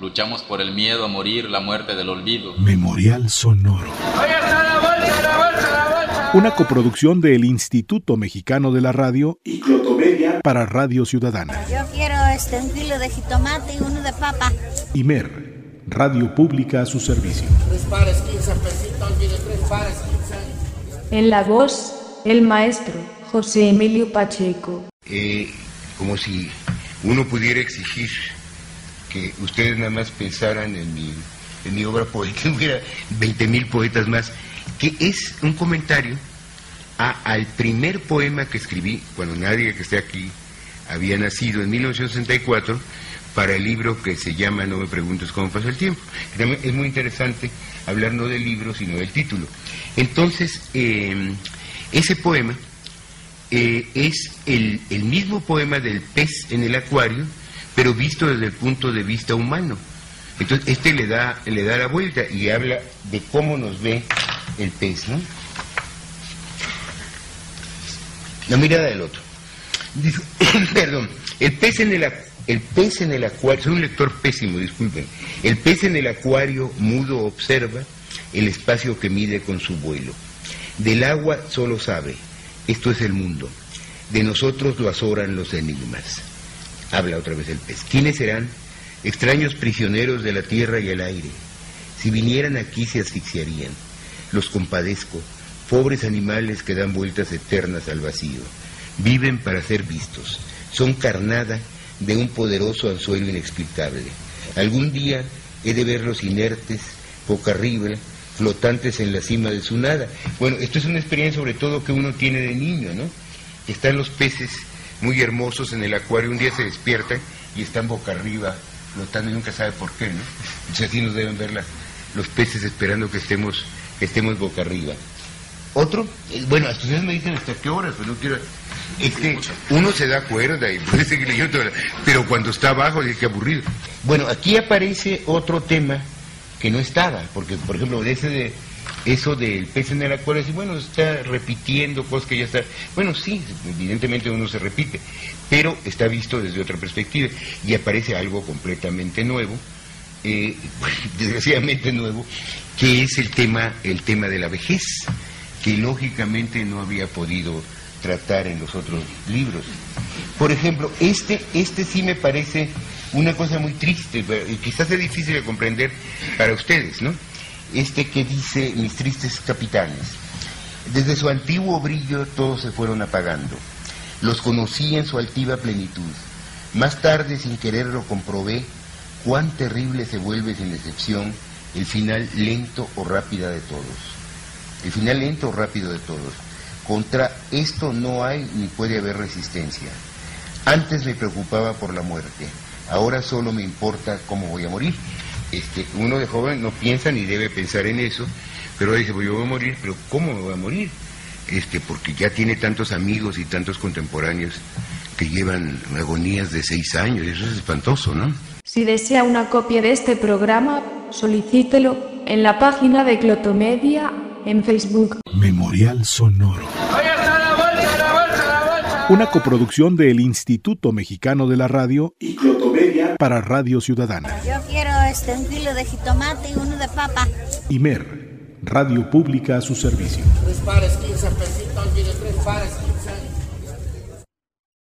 Luchamos por el miedo a morir, la muerte del olvido. Memorial Sonoro. Una coproducción del Instituto Mexicano de la Radio y Clotomedia para Radio Ciudadana. Yo quiero este, un kilo de jitomate y uno de papa. Imer, Radio Pública a su servicio. Tres pares, 15 pesitos, olvide tres pares, 15. En la voz, el maestro José Emilio Pacheco. Eh, como si uno pudiera exigir que ustedes nada más pensaran en mi, en mi obra poética, hubiera 20 mil poetas más, que es un comentario a, al primer poema que escribí cuando nadie que esté aquí había nacido en 1964 para el libro que se llama No me preguntes cómo pasa el tiempo. Es muy interesante hablar no del libro, sino del título. Entonces, eh, ese poema eh, es el, el mismo poema del pez en el acuario, pero visto desde el punto de vista humano. Entonces, este le da, le da la vuelta y habla de cómo nos ve el pez, ¿no? La mirada del otro. Perdón, el pez en el, el pez en el acuario, soy un lector pésimo, disculpen. El pez en el acuario mudo observa el espacio que mide con su vuelo. Del agua solo sabe, esto es el mundo. De nosotros lo azoran los enigmas. Habla otra vez el pez. ¿Quiénes serán? Extraños prisioneros de la tierra y el aire. Si vinieran aquí se asfixiarían. Los compadezco, pobres animales que dan vueltas eternas al vacío. Viven para ser vistos. Son carnada de un poderoso anzuelo inexplicable. Algún día he de verlos inertes, boca arriba, flotantes en la cima de su nada. Bueno, esto es una experiencia sobre todo que uno tiene de niño, ¿no? Están los peces muy hermosos en el acuario, un día se despiertan y están boca arriba, flotando y nunca sabe por qué, ¿no? Entonces así nos deben ver la- los peces esperando que estemos, que estemos boca arriba. Otro, eh, bueno, ustedes me dicen hasta qué horas, pues no quiero... Este, uno se da cuerda y puede seguir leyendo, toda pero cuando está abajo dice que aburrido. Bueno, aquí aparece otro tema que no estaba, porque por ejemplo, de ese de eso del pez en el acuario, dice, bueno, está repitiendo cosas que ya está. Bueno, sí, evidentemente uno se repite, pero está visto desde otra perspectiva y aparece algo completamente nuevo, eh, desgraciadamente nuevo, que es el tema, el tema de la vejez, que lógicamente no había podido tratar en los otros libros. Por ejemplo, este, este sí me parece una cosa muy triste, quizás es difícil de comprender para ustedes, ¿no? Este que dice mis tristes capitanes. Desde su antiguo brillo todos se fueron apagando. Los conocí en su altiva plenitud. Más tarde, sin quererlo, comprobé cuán terrible se vuelve sin excepción el final lento o rápida de todos. El final lento o rápido de todos. Contra esto no hay ni puede haber resistencia. Antes me preocupaba por la muerte, ahora solo me importa cómo voy a morir. Este, uno de joven no piensa ni debe pensar en eso, pero dice, pues yo voy a morir, pero ¿cómo me voy a morir? Este, porque ya tiene tantos amigos y tantos contemporáneos que llevan agonías de seis años, y eso es espantoso, ¿no? Si desea una copia de este programa, solicítelo en la página de Clotomedia en Facebook. Memorial Sonoro. Una coproducción del Instituto Mexicano de la Radio y Clotomedia para Radio Ciudadana. Yo quiero este, un kilo de jitomate y uno de papa. Imer, Radio Pública a su servicio. Tres pares, 15 pesitos, olvide tres pares, 15.